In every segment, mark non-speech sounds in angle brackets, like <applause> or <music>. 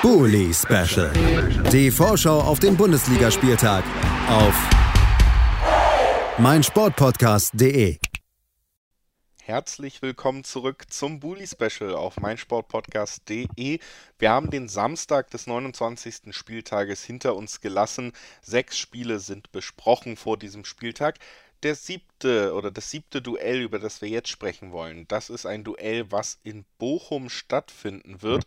Bully Special. Die Vorschau auf den Bundesligaspieltag auf meinsportpodcast.de. Herzlich willkommen zurück zum Bully Special auf meinsportpodcast.de. Wir haben den Samstag des 29. Spieltages hinter uns gelassen. Sechs Spiele sind besprochen vor diesem Spieltag der siebte oder das siebte Duell, über das wir jetzt sprechen wollen, das ist ein Duell, was in Bochum stattfinden wird.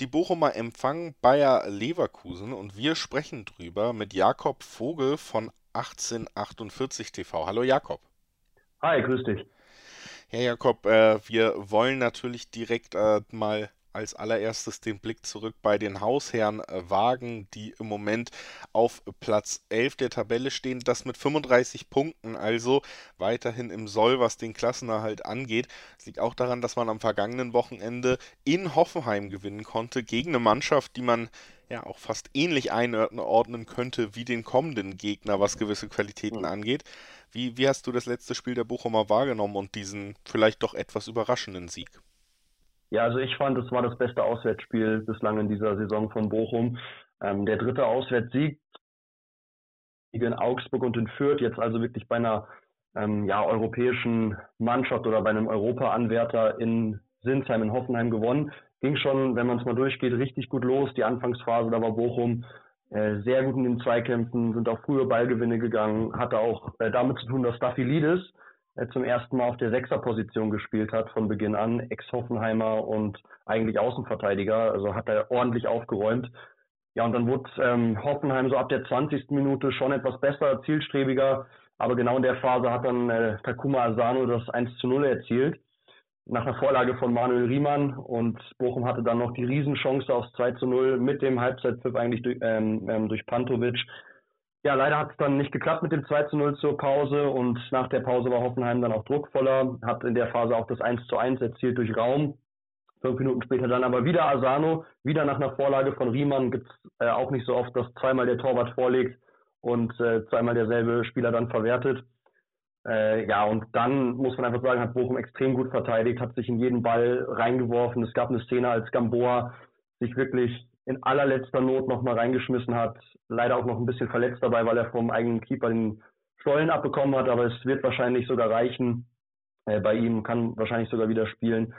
Die Bochumer empfangen Bayer Leverkusen und wir sprechen drüber mit Jakob Vogel von 1848 TV. Hallo Jakob. Hi, grüß dich. Ja, Jakob, äh, wir wollen natürlich direkt äh, mal als allererstes den Blick zurück bei den Hausherren äh, wagen, die im Moment auf Platz 11 der Tabelle stehen. Das mit 35 Punkten, also weiterhin im Soll, was den Klassenerhalt angeht. Es liegt auch daran, dass man am vergangenen Wochenende in Hoffenheim gewinnen konnte gegen eine Mannschaft, die man ja auch fast ähnlich einordnen könnte wie den kommenden Gegner, was gewisse Qualitäten mhm. angeht. Wie, wie hast du das letzte Spiel der Bochumer wahrgenommen und diesen vielleicht doch etwas überraschenden Sieg? Ja, also ich fand, es war das beste Auswärtsspiel bislang in dieser Saison von Bochum. Ähm, der dritte Auswärtssieg in Augsburg und in Fürth, jetzt also wirklich bei einer ähm, ja, europäischen Mannschaft oder bei einem Europa-Anwärter in Sinsheim, in Hoffenheim gewonnen. Ging schon, wenn man es mal durchgeht, richtig gut los. Die Anfangsphase, da war Bochum äh, sehr gut in den Zweikämpfen, sind auch frühe Ballgewinne gegangen, hatte auch äh, damit zu tun, dass Staphylidis zum ersten Mal auf der Sechserposition gespielt hat von Beginn an, Ex-Hoffenheimer und eigentlich Außenverteidiger, also hat er ordentlich aufgeräumt. Ja, und dann wurde ähm, Hoffenheim so ab der 20. Minute schon etwas besser, zielstrebiger, aber genau in der Phase hat dann äh, Takuma Asano das 1 zu 0 erzielt, nach einer Vorlage von Manuel Riemann und Bochum hatte dann noch die Riesenchance aufs 2 zu 0 mit dem Halbzeitpfiff eigentlich durch, ähm, ähm, durch Pantovic ja, leider hat es dann nicht geklappt mit dem 2 zu 0 zur Pause und nach der Pause war Hoffenheim dann auch druckvoller, hat in der Phase auch das 1 zu 1 erzielt durch Raum. Fünf Minuten später dann aber wieder Asano, wieder nach einer Vorlage von Riemann, gibt es äh, auch nicht so oft, dass zweimal der Torwart vorlegt und äh, zweimal derselbe Spieler dann verwertet. Äh, ja, und dann muss man einfach sagen, hat Bochum extrem gut verteidigt, hat sich in jeden Ball reingeworfen. Es gab eine Szene, als Gamboa sich wirklich in allerletzter Not nochmal reingeschmissen hat. Leider auch noch ein bisschen verletzt dabei, weil er vom eigenen Keeper den Stollen abbekommen hat, aber es wird wahrscheinlich sogar reichen. Äh, bei ihm kann wahrscheinlich sogar wieder spielen.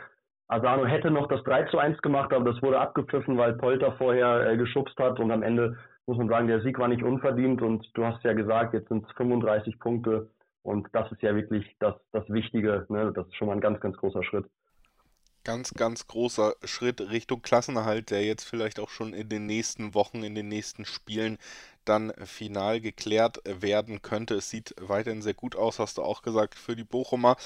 Asano hätte noch das 3 zu 1 gemacht, aber das wurde abgepfiffen, weil Polter vorher äh, geschubst hat und am Ende muss man sagen, der Sieg war nicht unverdient und du hast ja gesagt, jetzt sind es 35 Punkte und das ist ja wirklich das, das Wichtige. Ne? Das ist schon mal ein ganz, ganz großer Schritt ganz, ganz großer Schritt Richtung Klassenerhalt, der jetzt vielleicht auch schon in den nächsten Wochen, in den nächsten Spielen dann final geklärt werden könnte. Es sieht weiterhin sehr gut aus, hast du auch gesagt, für die Bochumer.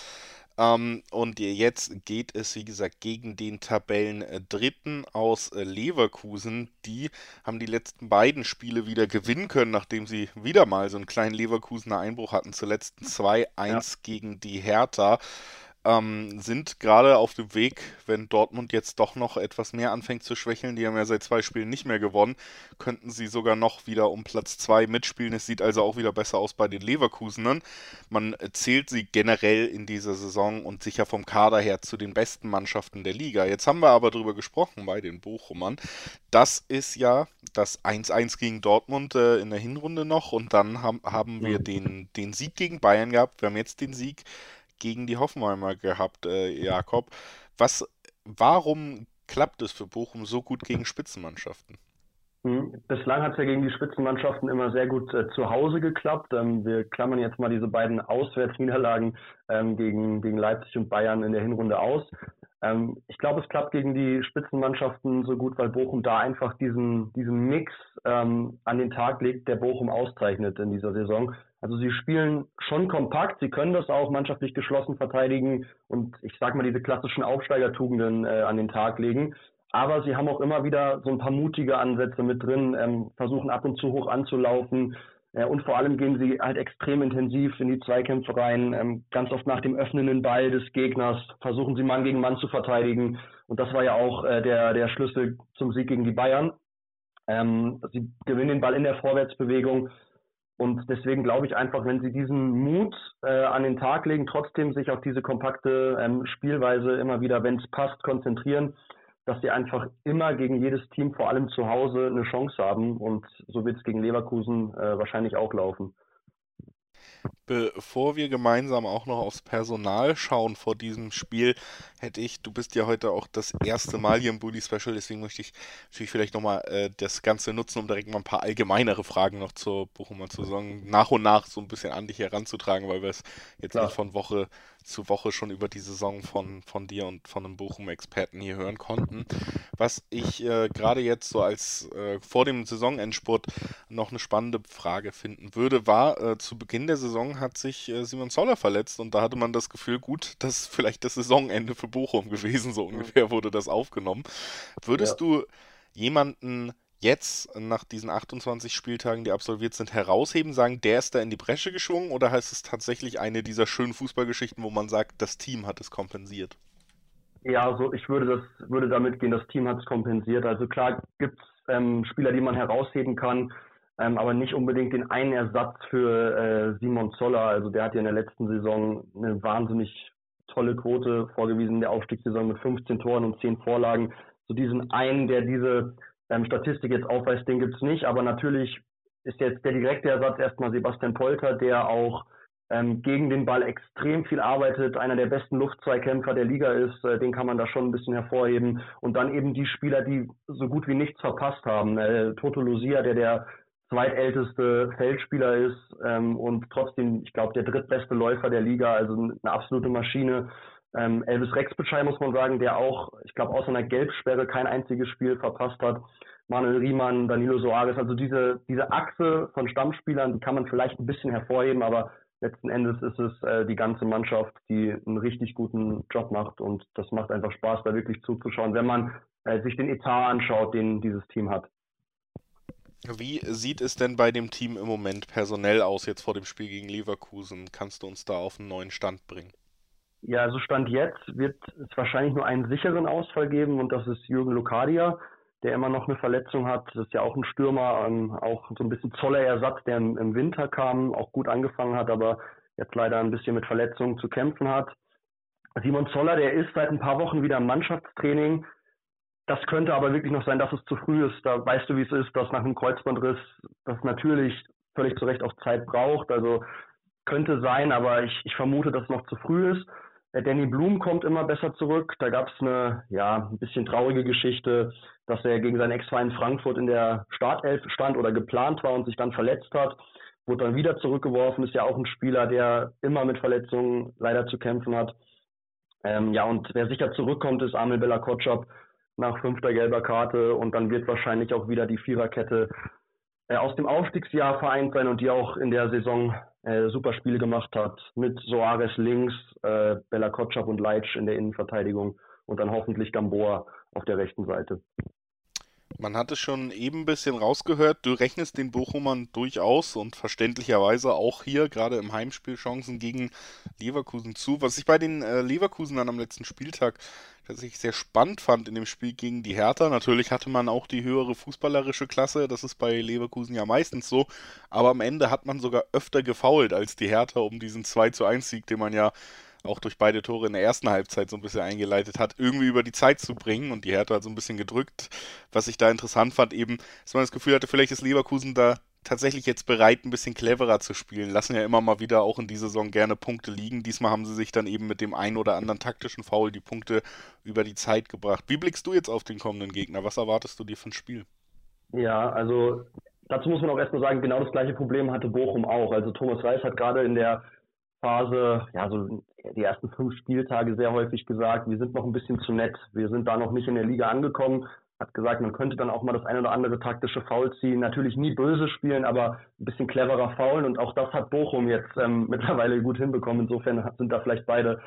Ähm, und jetzt geht es, wie gesagt, gegen den Tabellen Dritten aus Leverkusen. Die haben die letzten beiden Spiele wieder gewinnen können, nachdem sie wieder mal so einen kleinen Leverkusener Einbruch hatten. Zuletzt 2-1 ja. gegen die Hertha ähm, sind gerade auf dem Weg, wenn Dortmund jetzt doch noch etwas mehr anfängt zu schwächeln, die haben ja seit zwei Spielen nicht mehr gewonnen, könnten sie sogar noch wieder um Platz zwei mitspielen. Es sieht also auch wieder besser aus bei den Leverkusenern. Man zählt sie generell in dieser Saison und sicher vom Kader her zu den besten Mannschaften der Liga. Jetzt haben wir aber darüber gesprochen bei den Bochumern. Das ist ja das 1-1 gegen Dortmund äh, in der Hinrunde noch und dann haben, haben wir den, den Sieg gegen Bayern gehabt. Wir haben jetzt den Sieg gegen die Hoffenheimer gehabt, äh, Jakob. Was, warum klappt es für Bochum so gut gegen Spitzenmannschaften? Hm, bislang hat es ja gegen die Spitzenmannschaften immer sehr gut äh, zu Hause geklappt. Ähm, wir klammern jetzt mal diese beiden Auswärtsniederlagen ähm, gegen, gegen Leipzig und Bayern in der Hinrunde aus. Ähm, ich glaube, es klappt gegen die Spitzenmannschaften so gut, weil Bochum da einfach diesen, diesen Mix ähm, an den Tag legt, der Bochum auszeichnet in dieser Saison. Also sie spielen schon kompakt, sie können das auch mannschaftlich geschlossen verteidigen und ich sag mal diese klassischen Aufsteigertugenden äh, an den Tag legen. Aber sie haben auch immer wieder so ein paar mutige Ansätze mit drin, ähm, versuchen ab und zu hoch anzulaufen, äh, und vor allem gehen sie halt extrem intensiv in die Zweikämpfe rein. Ähm, ganz oft nach dem öffnenden Ball des Gegners versuchen sie Mann gegen Mann zu verteidigen. Und das war ja auch äh, der, der Schlüssel zum Sieg gegen die Bayern. Ähm, sie gewinnen den Ball in der Vorwärtsbewegung. Und deswegen glaube ich einfach, wenn sie diesen Mut äh, an den Tag legen, trotzdem sich auf diese kompakte ähm, Spielweise immer wieder, wenn es passt, konzentrieren, dass sie einfach immer gegen jedes Team, vor allem zu Hause, eine Chance haben. Und so wird es gegen Leverkusen äh, wahrscheinlich auch laufen. Bevor wir gemeinsam auch noch aufs Personal schauen vor diesem Spiel, hätte ich, du bist ja heute auch das erste Mal hier im Bully Special, deswegen möchte ich natürlich vielleicht nochmal äh, das Ganze nutzen, um direkt mal ein paar allgemeinere Fragen noch zur Bochumer Saison nach und nach so ein bisschen an dich heranzutragen, weil wir es jetzt Klar. nicht von Woche zu Woche schon über die Saison von, von dir und von einem Bochum-Experten hier hören konnten. Was ich äh, gerade jetzt so als äh, vor dem Saisonendspurt noch eine spannende Frage finden würde, war, äh, zu Beginn der Saison hat sich äh, Simon Zoller verletzt und da hatte man das Gefühl, gut, das ist vielleicht das Saisonende für Bochum gewesen, so ungefähr wurde das aufgenommen. Würdest ja. du jemanden jetzt nach diesen 28 Spieltagen, die absolviert sind, herausheben, sagen, der ist da in die Bresche geschwungen oder heißt es tatsächlich eine dieser schönen Fußballgeschichten, wo man sagt, das Team hat es kompensiert? Ja, also ich würde das würde damit gehen, das Team hat es kompensiert. Also klar gibt es ähm, Spieler, die man herausheben kann, ähm, aber nicht unbedingt den einen Ersatz für äh, Simon Zoller. Also der hat ja in der letzten Saison eine wahnsinnig tolle Quote vorgewiesen, in der Aufstiegssaison mit 15 Toren und 10 Vorlagen. So diesen einen, der diese ähm, Statistik jetzt aufweist, den gibt's nicht. Aber natürlich ist jetzt der direkte Ersatz erstmal Sebastian Polter, der auch ähm, gegen den Ball extrem viel arbeitet, einer der besten Luftzweikämpfer der Liga ist, äh, den kann man da schon ein bisschen hervorheben. Und dann eben die Spieler, die so gut wie nichts verpasst haben. Äh, Toto Lucia, der der zweitälteste Feldspieler ist ähm, und trotzdem, ich glaube, der drittbeste Läufer der Liga, also eine absolute Maschine. Ähm, Elvis Rexbeschei muss man sagen, der auch, ich glaube, außer einer Gelbsperre kein einziges Spiel verpasst hat. Manuel Riemann, Danilo Soares, also diese, diese Achse von Stammspielern, die kann man vielleicht ein bisschen hervorheben, aber letzten Endes ist es äh, die ganze Mannschaft, die einen richtig guten Job macht und das macht einfach Spaß, da wirklich zuzuschauen, wenn man äh, sich den Etat anschaut, den dieses Team hat. Wie sieht es denn bei dem Team im Moment personell aus, jetzt vor dem Spiel gegen Leverkusen? Kannst du uns da auf einen neuen Stand bringen? Ja, also Stand jetzt wird es wahrscheinlich nur einen sicheren Ausfall geben und das ist Jürgen Lokadia, der immer noch eine Verletzung hat. Das ist ja auch ein Stürmer, ähm, auch so ein bisschen zoller Ersatz, der im, im, Winter kam, auch gut angefangen hat, aber jetzt leider ein bisschen mit Verletzungen zu kämpfen hat. Simon Zoller, der ist seit ein paar Wochen wieder im Mannschaftstraining. Das könnte aber wirklich noch sein, dass es zu früh ist. Da weißt du, wie es ist, dass nach einem Kreuzbandriss das natürlich völlig zu Recht auch Zeit braucht. Also könnte sein, aber ich, ich vermute, dass es noch zu früh ist. Der Danny Blum kommt immer besser zurück. Da gab es eine, ja, ein bisschen traurige Geschichte, dass er gegen seinen Ex-Verein Frankfurt in der Startelf stand oder geplant war und sich dann verletzt hat. Wurde dann wieder zurückgeworfen. Ist ja auch ein Spieler, der immer mit Verletzungen leider zu kämpfen hat. Ähm, ja, und wer sicher zurückkommt, ist Amel Bella Kotschap nach fünfter gelber Karte und dann wird wahrscheinlich auch wieder die Viererkette äh, aus dem Aufstiegsjahr vereint sein und die auch in der Saison äh, super Spiele gemacht hat. Mit Soares links, äh, Bella Kotschap und Leitsch in der Innenverteidigung und dann hoffentlich Gamboa auf der rechten Seite. Man hat es schon eben ein bisschen rausgehört, du rechnest den Bochumern durchaus und verständlicherweise auch hier gerade im Heimspiel Chancen gegen Leverkusen zu. Was ich bei den äh, Leverkusenern am letzten Spieltag tatsächlich sehr spannend fand in dem Spiel gegen die Hertha. Natürlich hatte man auch die höhere fußballerische Klasse, das ist bei Leverkusen ja meistens so, aber am Ende hat man sogar öfter gefault als die Hertha um diesen 2 zu 1 Sieg, den man ja auch durch beide Tore in der ersten Halbzeit so ein bisschen eingeleitet hat, irgendwie über die Zeit zu bringen. Und die Hertha hat so ein bisschen gedrückt. Was ich da interessant fand, eben, dass man das Gefühl hatte, vielleicht ist Leverkusen da tatsächlich jetzt bereit, ein bisschen cleverer zu spielen. Lassen ja immer mal wieder auch in dieser Saison gerne Punkte liegen. Diesmal haben sie sich dann eben mit dem einen oder anderen taktischen Foul die Punkte über die Zeit gebracht. Wie blickst du jetzt auf den kommenden Gegner? Was erwartest du dir von Spiel? Ja, also dazu muss man auch erstmal sagen, genau das gleiche Problem hatte Bochum auch. Also Thomas Reis hat gerade in der Phase, ja, so die ersten fünf Spieltage sehr häufig gesagt, wir sind noch ein bisschen zu nett. Wir sind da noch nicht in der Liga angekommen. Hat gesagt, man könnte dann auch mal das ein oder andere taktische Foul ziehen. Natürlich nie böse spielen, aber ein bisschen cleverer faulen. Und auch das hat Bochum jetzt ähm, <laughs> mittlerweile gut hinbekommen. Insofern sind da vielleicht beide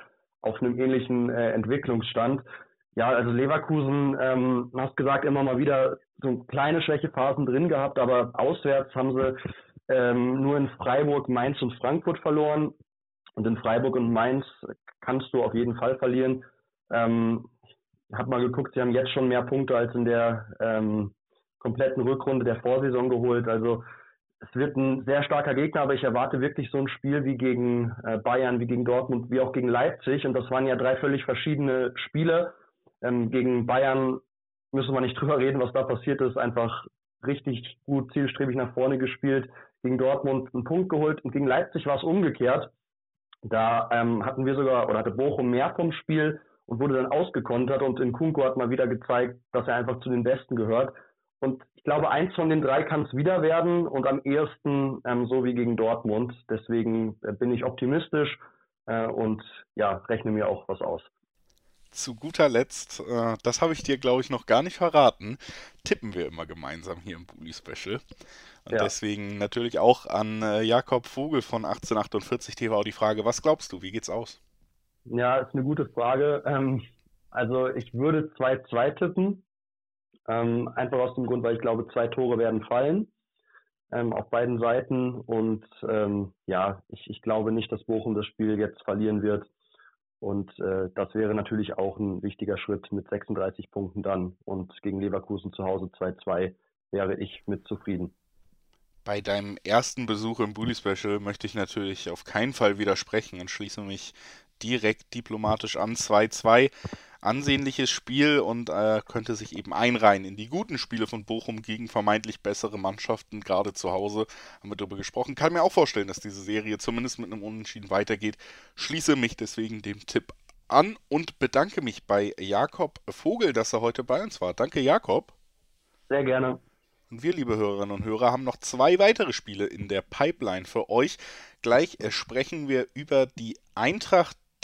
auf einem ähnlichen äh, Entwicklungsstand. Ja, also Leverkusen, ähm, hast gesagt, immer mal wieder so kleine Schwächephasen drin gehabt, aber auswärts haben sie ähm, nur in Freiburg, Mainz und Frankfurt verloren. Und in Freiburg und Mainz kannst du auf jeden Fall verlieren. Ähm, ich habe mal geguckt, sie haben jetzt schon mehr Punkte als in der ähm, kompletten Rückrunde der Vorsaison geholt. Also es wird ein sehr starker Gegner, aber ich erwarte wirklich so ein Spiel wie gegen äh, Bayern, wie gegen Dortmund, wie auch gegen Leipzig. Und das waren ja drei völlig verschiedene Spiele. Ähm, gegen Bayern müssen wir nicht <laughs> drüber reden, was da passiert ist. Einfach richtig gut zielstrebig nach vorne gespielt, gegen Dortmund einen Punkt geholt und gegen Leipzig war es umgekehrt. Da ähm, hatten wir sogar, oder hatte Bochum mehr vom Spiel und wurde dann ausgekontert und in Kunko hat mal wieder gezeigt, dass er einfach zu den Besten gehört. Und ich glaube, eins von den drei kann es wieder werden und am ehesten ähm, so wie gegen Dortmund. Deswegen äh, bin ich optimistisch äh, und ja, rechne mir auch was aus. Zu guter Letzt, äh, das habe ich dir, glaube ich, noch gar nicht verraten, tippen wir immer gemeinsam hier im Bully Special. Und ja. deswegen natürlich auch an äh, Jakob Vogel von 1848 TV die Frage, was glaubst du, wie geht's aus? Ja, ist eine gute Frage. Ähm, also ich würde 2-2 tippen. Ähm, einfach aus dem Grund, weil ich glaube, zwei Tore werden fallen ähm, auf beiden Seiten. Und ähm, ja, ich, ich glaube nicht, dass Bochum das Spiel jetzt verlieren wird. Und äh, das wäre natürlich auch ein wichtiger Schritt mit 36 Punkten dann. Und gegen Leverkusen zu Hause 2-2 wäre ich mit zufrieden. Bei deinem ersten Besuch im Bully Special möchte ich natürlich auf keinen Fall widersprechen und schließe mich direkt diplomatisch an. 2-2 ansehnliches Spiel und äh, könnte sich eben einreihen in die guten Spiele von Bochum gegen vermeintlich bessere Mannschaften, gerade zu Hause, haben wir darüber gesprochen. Kann mir auch vorstellen, dass diese Serie zumindest mit einem Unentschieden weitergeht. Schließe mich deswegen dem Tipp an und bedanke mich bei Jakob Vogel, dass er heute bei uns war. Danke, Jakob. Sehr gerne. Und wir, liebe Hörerinnen und Hörer, haben noch zwei weitere Spiele in der Pipeline für euch. Gleich sprechen wir über die Eintracht